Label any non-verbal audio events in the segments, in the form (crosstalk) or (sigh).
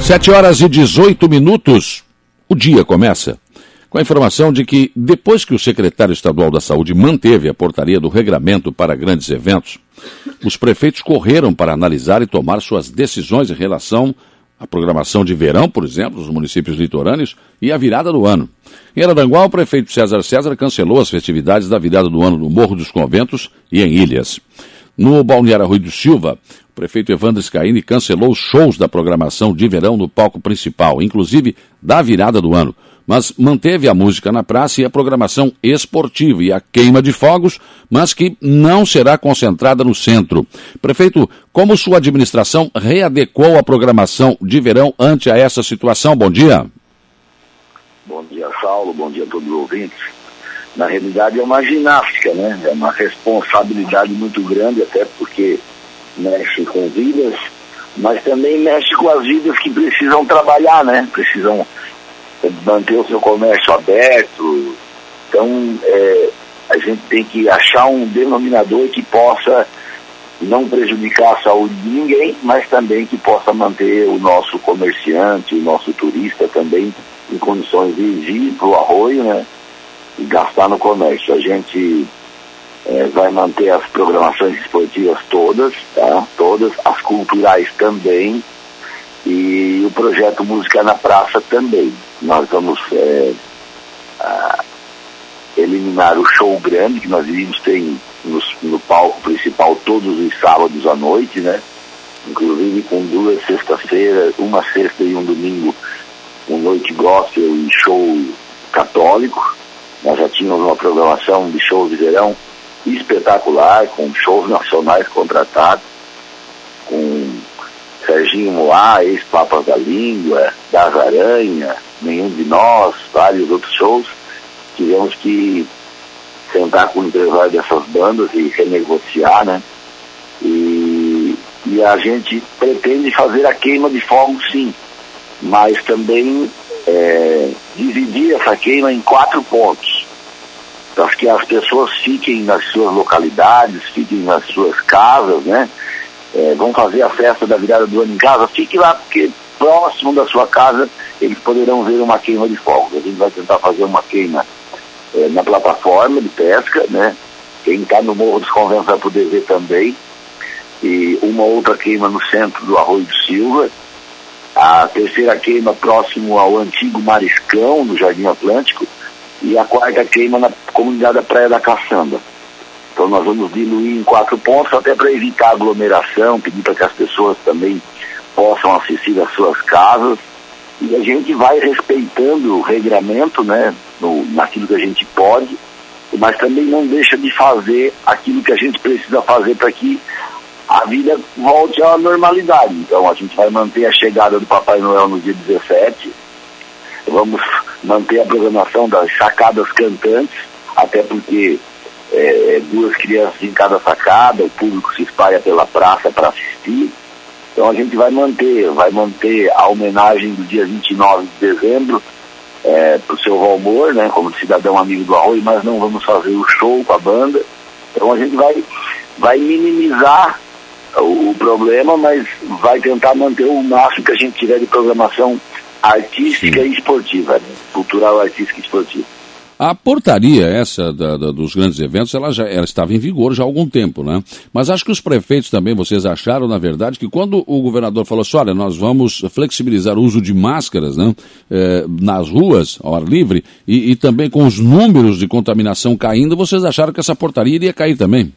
Sete horas e 18 minutos. O dia começa com a informação de que, depois que o secretário estadual da Saúde manteve a portaria do regramento para grandes eventos, os prefeitos correram para analisar e tomar suas decisões em relação à programação de verão, por exemplo, nos municípios litorâneos, e a virada do ano. Em Araranguá, o prefeito César César cancelou as festividades da virada do ano no Morro dos Conventos e em Ilhas. No Balneário Rui do Silva, o prefeito Evandro Scaini cancelou os shows da programação de verão no palco principal, inclusive da virada do ano, mas manteve a música na praça e a programação esportiva e a queima de fogos, mas que não será concentrada no centro. Prefeito, como sua administração readequou a programação de verão ante a essa situação? Bom dia. Bom dia, Saulo. Bom dia a todos os ouvintes na realidade é uma ginástica, né? É uma responsabilidade muito grande, até porque mexe com vidas, mas também mexe com as vidas que precisam trabalhar, né? Precisam manter o seu comércio aberto. Então, é, a gente tem que achar um denominador que possa não prejudicar a saúde de ninguém, mas também que possa manter o nosso comerciante, o nosso turista também em condições de ir para o arroio, né? E gastar no comércio. A gente é, vai manter as programações esportivas todas, tá? Todas, as culturais também, e o projeto Música na Praça também. Nós vamos é, a, eliminar o show grande que nós iríamos ter no, no palco principal todos os sábados à noite, né? Inclusive com duas sextas-feiras, uma sexta e um domingo, um noite gospel e show católico. Nós já tínhamos uma programação de shows de verão espetacular, com shows nacionais contratados, com Serginho Moá, ex-Papas da Língua, Das Aranha, Nenhum de Nós, vários outros shows. Tivemos que sentar com o empresário dessas bandas e renegociar, né? E, e a gente pretende fazer a queima de fogo sim, mas também é, dividir essa queima em quatro pontos, para que as pessoas fiquem nas suas localidades, fiquem nas suas casas, né? É, vão fazer a festa da virada do ano em casa, fique lá, porque próximo da sua casa eles poderão ver uma queima de fogos. A gente vai tentar fazer uma queima é, na plataforma de pesca, né? Quem está no Morro dos Conventos vai poder ver também. E uma outra queima no centro do Arroio do Silva a terceira queima próximo ao antigo Mariscão, no Jardim Atlântico, e a quarta queima na comunidade da Praia da Caçamba. Então nós vamos diluir em quatro pontos, até para evitar aglomeração, pedir para que as pessoas também possam assistir às suas casas. E a gente vai respeitando o regramento, né, no, naquilo que a gente pode, mas também não deixa de fazer aquilo que a gente precisa fazer para que a vida volte à normalidade. Então a gente vai manter a chegada do Papai Noel no dia 17, vamos manter a programação das sacadas cantantes, até porque é, é, duas crianças em cada sacada, o público se espalha pela praça para assistir. Então a gente vai manter, vai manter a homenagem do dia 29 de dezembro é, para o seu Valmor, né, como cidadão amigo do Arroio, mas não vamos fazer o show com a banda. Então a gente vai, vai minimizar o, problema, mas vai tentar manter o máximo que a gente tiver de programação artística Sim. e esportiva, né? cultural, artística e esportiva. A portaria essa da, da, dos grandes eventos, ela já ela estava em vigor já há algum tempo, né? Mas acho que os prefeitos também, vocês acharam, na verdade, que quando o governador falou assim, olha, nós vamos flexibilizar o uso de máscaras, né? Eh, nas ruas, ao ar livre, e, e também com os números de contaminação caindo, vocês acharam que essa portaria iria cair também?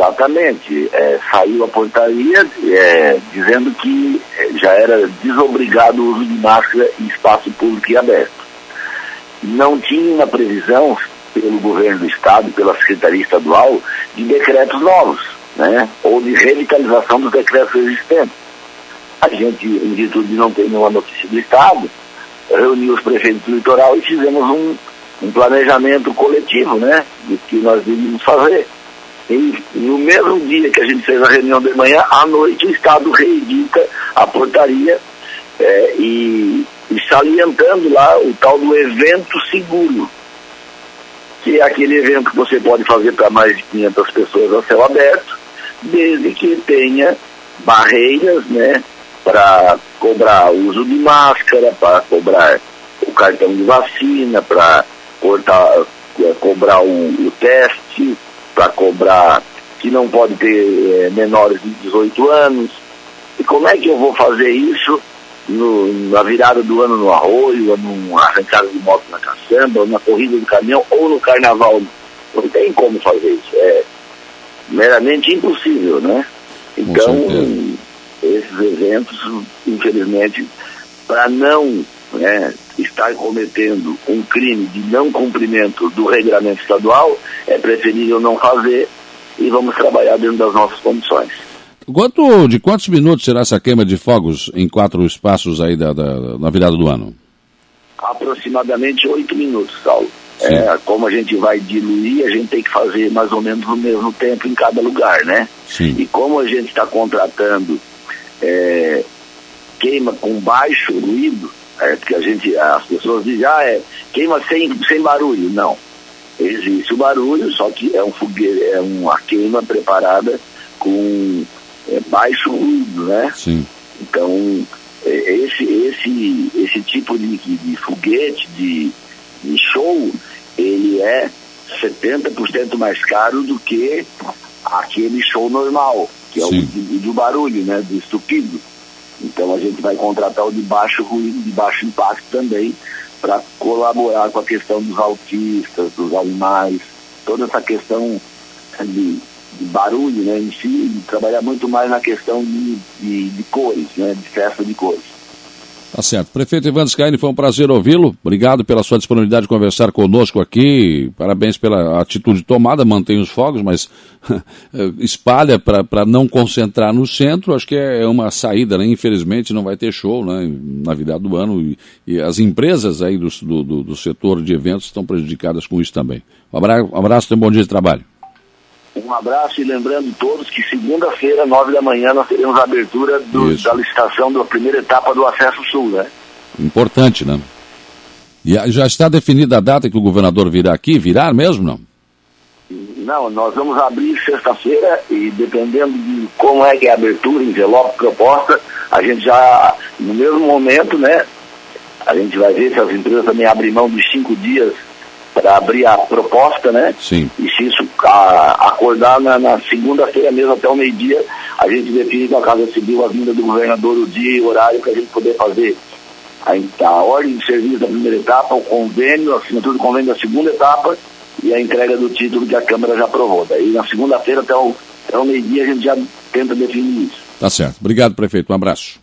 Exatamente. É, saiu a portaria é, dizendo que é, já era desobrigado o uso de máscara em espaço público e aberto. Não tinha uma previsão pelo governo do Estado, pela Secretaria Estadual, de decretos novos, né? ou de revitalização dos decretos existentes. A gente, em virtude de não ter nenhuma notícia do Estado, reuniu os prefeitos do litoral e fizemos um, um planejamento coletivo né? do que nós devíamos fazer. E no mesmo dia que a gente fez a reunião de manhã, à noite o Estado reedita a portaria é, e, e salientando lá o tal do evento seguro, que é aquele evento que você pode fazer para mais de 500 pessoas a céu aberto, desde que tenha barreiras, né, para cobrar uso de máscara, para cobrar o cartão de vacina, para é, cobrar o, o teste, para cobrar que não pode ter é, menores de 18 anos. E como é que eu vou fazer isso no, na virada do ano no arroio, ou numa arrancada de moto na caçamba, ou na corrida do caminhão, ou no carnaval? Não tem como fazer isso. É meramente impossível, né? Então, esses eventos, infelizmente, para não né, estar cometendo um crime de não cumprimento do regulamento estadual, é preferível não fazer e vamos trabalhar dentro das nossas condições. Quanto, de quantos minutos será essa queima de fogos em quatro espaços aí da, da na virada do ano? Aproximadamente oito minutos, Saulo. É, como a gente vai diluir, a gente tem que fazer mais ou menos no mesmo tempo em cada lugar, né? Sim. E como a gente está contratando é, queima com baixo ruído, é, porque a gente, as pessoas dizem, ah, é queima sem, sem barulho. Não. Existe o barulho, só que é um fogueiro, é uma queima preparada com é, baixo ruído, né? Sim. Então, é, esse, esse, esse tipo de, de foguete, de, de show, ele é 70% mais caro do que aquele show normal, que é Sim. o do barulho, né, do estupido. Então a gente vai contratar o de baixo ruído, de baixo impacto também, para colaborar com a questão dos autistas, dos animais, toda essa questão de, de barulho, né, em si, trabalhar muito mais na questão de, de, de cores, né, de festa de cores. Tá certo. Prefeito Ivan Scaini, foi um prazer ouvi-lo. Obrigado pela sua disponibilidade de conversar conosco aqui. Parabéns pela atitude tomada, mantém os fogos, mas (laughs) espalha para não concentrar no centro. Acho que é uma saída, né? Infelizmente não vai ter show né? na virada do ano e, e as empresas aí do, do, do, setor de eventos estão prejudicadas com isso também. Um abraço, um abraço e um bom dia de trabalho. Um abraço e lembrando todos que segunda-feira, nove da manhã, nós teremos a abertura do, da licitação da primeira etapa do Acesso Sul, né? Importante, né? E já está definida a data que o governador virá aqui? Virar mesmo, não? Não, nós vamos abrir sexta-feira e dependendo de como é que é a abertura, envelope, proposta, a gente já, no mesmo momento, né, a gente vai ver se as empresas também abrem mão dos cinco dias abrir a proposta, né? Sim. E se isso a, acordar na, na segunda-feira mesmo até o meio-dia, a gente define com a Casa Civil a vinda do governador, o dia e o horário para a gente poder fazer a, a ordem de serviço da primeira etapa, o convênio, a assinatura do convênio da segunda etapa e a entrega do título que a Câmara já aprovou. Daí na segunda-feira até o, até o meio-dia a gente já tenta definir isso. Tá certo. Obrigado, prefeito. Um abraço.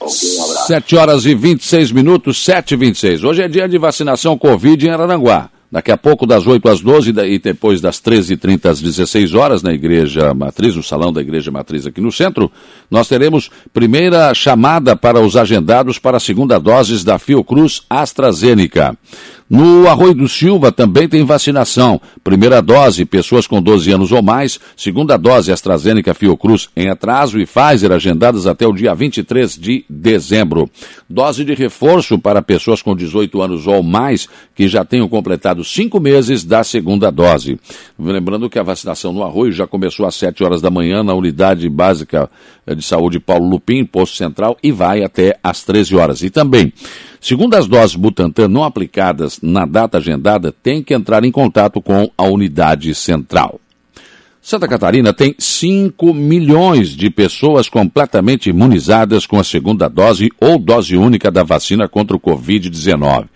Okay, um abraço. 7 horas e 26 minutos, 7 e 26. Hoje é dia de vacinação Covid em Araranguá. Daqui a pouco, das 8 às 12 e depois das 13h30 às 16 horas, na Igreja Matriz, no Salão da Igreja Matriz aqui no centro, nós teremos primeira chamada para os agendados para a segunda dose da Fiocruz AstraZeneca. No Arroio do Silva também tem vacinação. Primeira dose, pessoas com 12 anos ou mais. Segunda dose, AstraZeneca Fiocruz em atraso e Pfizer agendadas até o dia 23 de dezembro. Dose de reforço para pessoas com 18 anos ou mais que já tenham completado cinco meses da segunda dose. Lembrando que a vacinação no Arroio já começou às 7 horas da manhã na unidade básica de saúde Paulo Lupim, posto central, e vai até às 13 horas. E também Segundo as doses Butantan não aplicadas na data agendada, tem que entrar em contato com a unidade central. Santa Catarina tem 5 milhões de pessoas completamente imunizadas com a segunda dose ou dose única da vacina contra o Covid-19.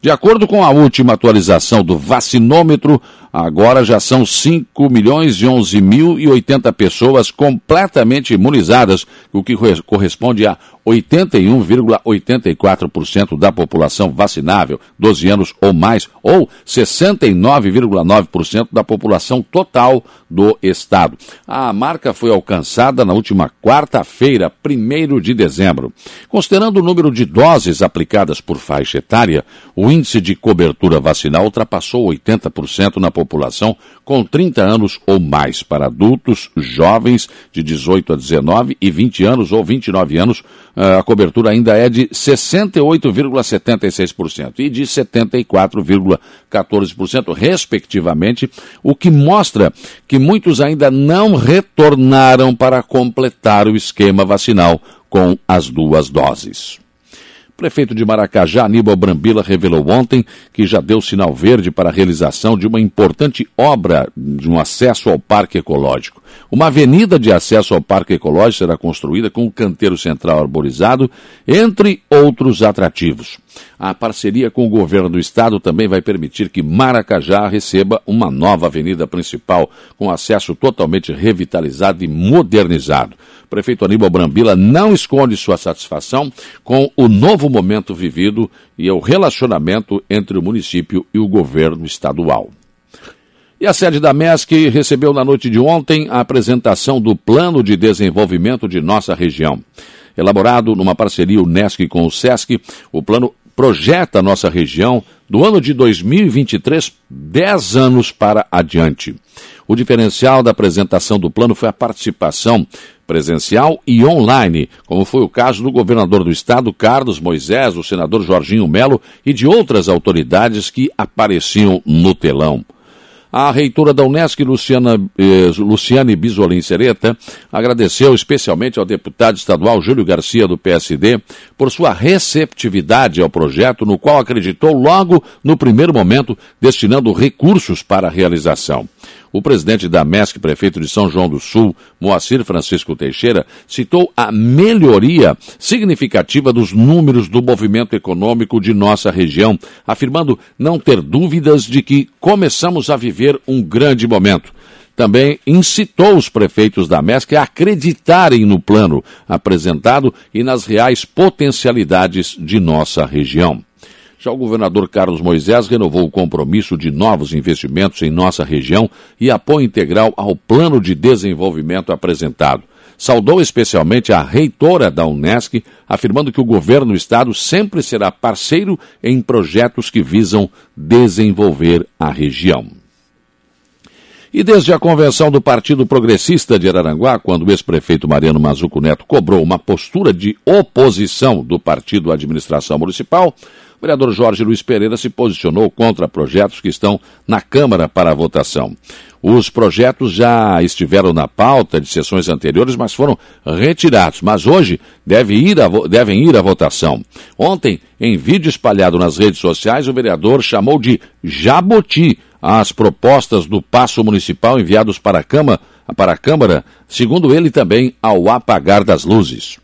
De acordo com a última atualização do vacinômetro, agora já são 5 milhões e 11 mil e 80 pessoas completamente imunizadas, o que corresponde a 81,84% da população vacinável, 12 anos ou mais, ou 69,9% da população total do estado. A marca foi alcançada na última quarta-feira, 1 de dezembro. Considerando o número de doses aplicadas por faixa etária, o índice de cobertura vacinal ultrapassou 80% na população com 30 anos ou mais para adultos, jovens de 18 a 19 e 20 anos ou 29 anos ah, a cobertura ainda é de 68,76% e de 74,14%, respectivamente, o que mostra que muitos ainda não retornaram para completar o esquema vacinal com as duas doses prefeito de Maracajá, Aníbal Brambila, revelou ontem que já deu sinal verde para a realização de uma importante obra de um acesso ao Parque Ecológico. Uma avenida de acesso ao Parque Ecológico será construída com um canteiro central arborizado, entre outros atrativos. A parceria com o governo do estado também vai permitir que Maracajá receba uma nova avenida principal, com acesso totalmente revitalizado e modernizado prefeito Aníbal Brambila não esconde sua satisfação com o novo momento vivido e o relacionamento entre o município e o governo estadual. E a sede da MESC recebeu na noite de ontem a apresentação do Plano de Desenvolvimento de nossa região. Elaborado numa parceria UNESCO com o SESC, o plano projeta nossa região do ano de 2023 10 anos para adiante. O diferencial da apresentação do plano foi a participação presencial e online, como foi o caso do governador do estado, Carlos Moisés, do senador Jorginho Melo e de outras autoridades que apareciam no telão. A reitora da Unesc, Luciana, eh, Luciane Bisolim Sereta, agradeceu especialmente ao deputado estadual Júlio Garcia, do PSD, por sua receptividade ao projeto, no qual acreditou logo no primeiro momento, destinando recursos para a realização. O presidente da MESC, prefeito de São João do Sul, Moacir Francisco Teixeira, citou a melhoria significativa dos números do movimento econômico de nossa região, afirmando não ter dúvidas de que começamos a viver um grande momento também incitou os prefeitos da MESC a acreditarem no plano apresentado e nas reais potencialidades de nossa região. Já o governador Carlos Moisés renovou o compromisso de novos investimentos em nossa região e apoio integral ao plano de desenvolvimento apresentado. Saudou especialmente a reitora da Unesc, afirmando que o governo do estado sempre será parceiro em projetos que visam desenvolver a região. E desde a convenção do Partido Progressista de Araranguá, quando o ex-prefeito Mariano Mazuco Neto cobrou uma postura de oposição do partido à administração municipal, o vereador Jorge Luiz Pereira se posicionou contra projetos que estão na Câmara para votação. Os projetos já estiveram na pauta de sessões anteriores, mas foram retirados. Mas hoje deve ir a, devem ir à votação. Ontem, em vídeo espalhado nas redes sociais, o vereador chamou de jaboti as propostas do passo municipal enviados para a Câmara, para a Câmara segundo ele também ao apagar das luzes.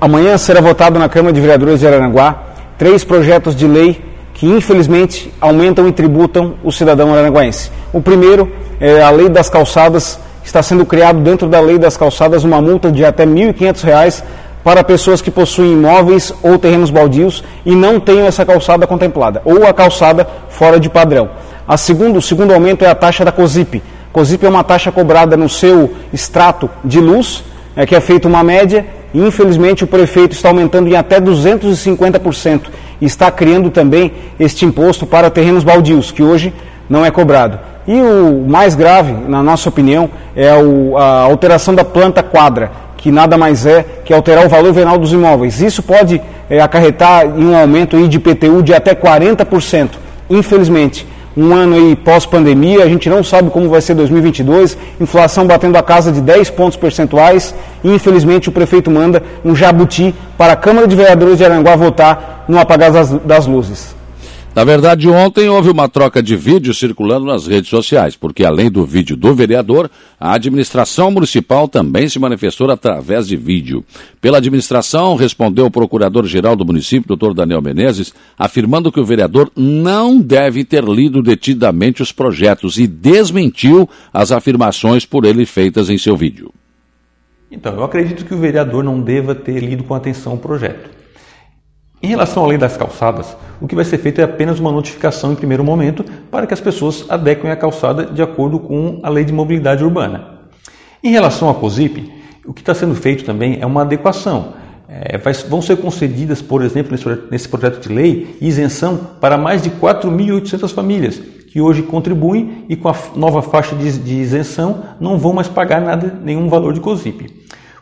Amanhã será votado na Câmara de Vereadores de Araranguá três projetos de lei que infelizmente aumentam e tributam o cidadão aranguaense. O primeiro é a Lei das Calçadas, está sendo criado dentro da Lei das Calçadas uma multa de até R$ 1.500 para pessoas que possuem imóveis ou terrenos baldios e não tenham essa calçada contemplada, ou a calçada fora de padrão. A segundo, o segundo aumento é a taxa da COSIP. COSIP é uma taxa cobrada no seu extrato de luz, é que é feita uma média Infelizmente, o prefeito está aumentando em até 250% e está criando também este imposto para terrenos baldios, que hoje não é cobrado. E o mais grave, na nossa opinião, é a alteração da planta quadra, que nada mais é que alterar o valor venal dos imóveis. Isso pode é, acarretar em um aumento de IPTU de até 40%. Infelizmente, um ano aí pós-pandemia, a gente não sabe como vai ser 2022, inflação batendo a casa de 10 pontos percentuais e infelizmente o prefeito manda um jabuti para a Câmara de Vereadores de Aranguá votar no apagar das, das luzes. Na verdade, ontem houve uma troca de vídeos circulando nas redes sociais, porque além do vídeo do vereador, a administração municipal também se manifestou através de vídeo. Pela administração, respondeu o procurador-geral do município, doutor Daniel Menezes, afirmando que o vereador não deve ter lido detidamente os projetos e desmentiu as afirmações por ele feitas em seu vídeo. Então, eu acredito que o vereador não deva ter lido com atenção o projeto. Em relação à lei das calçadas, o que vai ser feito é apenas uma notificação em primeiro momento para que as pessoas adequem a calçada de acordo com a lei de mobilidade urbana. Em relação à COSIP, o que está sendo feito também é uma adequação. É, vai, vão ser concedidas, por exemplo, nesse, nesse projeto de lei, isenção para mais de 4.800 famílias, que hoje contribuem e com a nova faixa de, de isenção não vão mais pagar nada, nenhum valor de COSIP.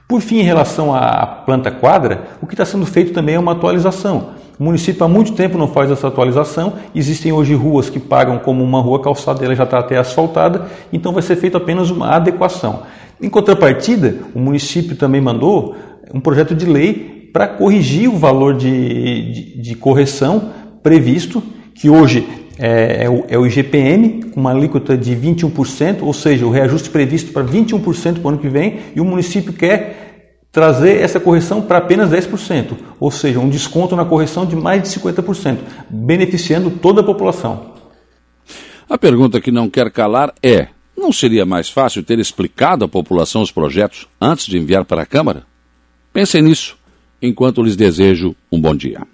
Por fim, em relação à planta quadra, o que está sendo feito também é uma atualização. O município há muito tempo não faz essa atualização. Existem hoje ruas que pagam como uma rua calçada, ela já está até asfaltada, então vai ser feita apenas uma adequação. Em contrapartida, o município também mandou um projeto de lei para corrigir o valor de, de, de correção previsto, que hoje é, é, o, é o IGPM, com uma alíquota de 21%, ou seja, o reajuste previsto para 21% para o ano que vem, e o município quer trazer essa correção para apenas 10%, ou seja, um desconto na correção de mais de 50%, beneficiando toda a população. A pergunta que não quer calar é: não seria mais fácil ter explicado à população os projetos antes de enviar para a Câmara? Pensem nisso, enquanto lhes desejo um bom dia.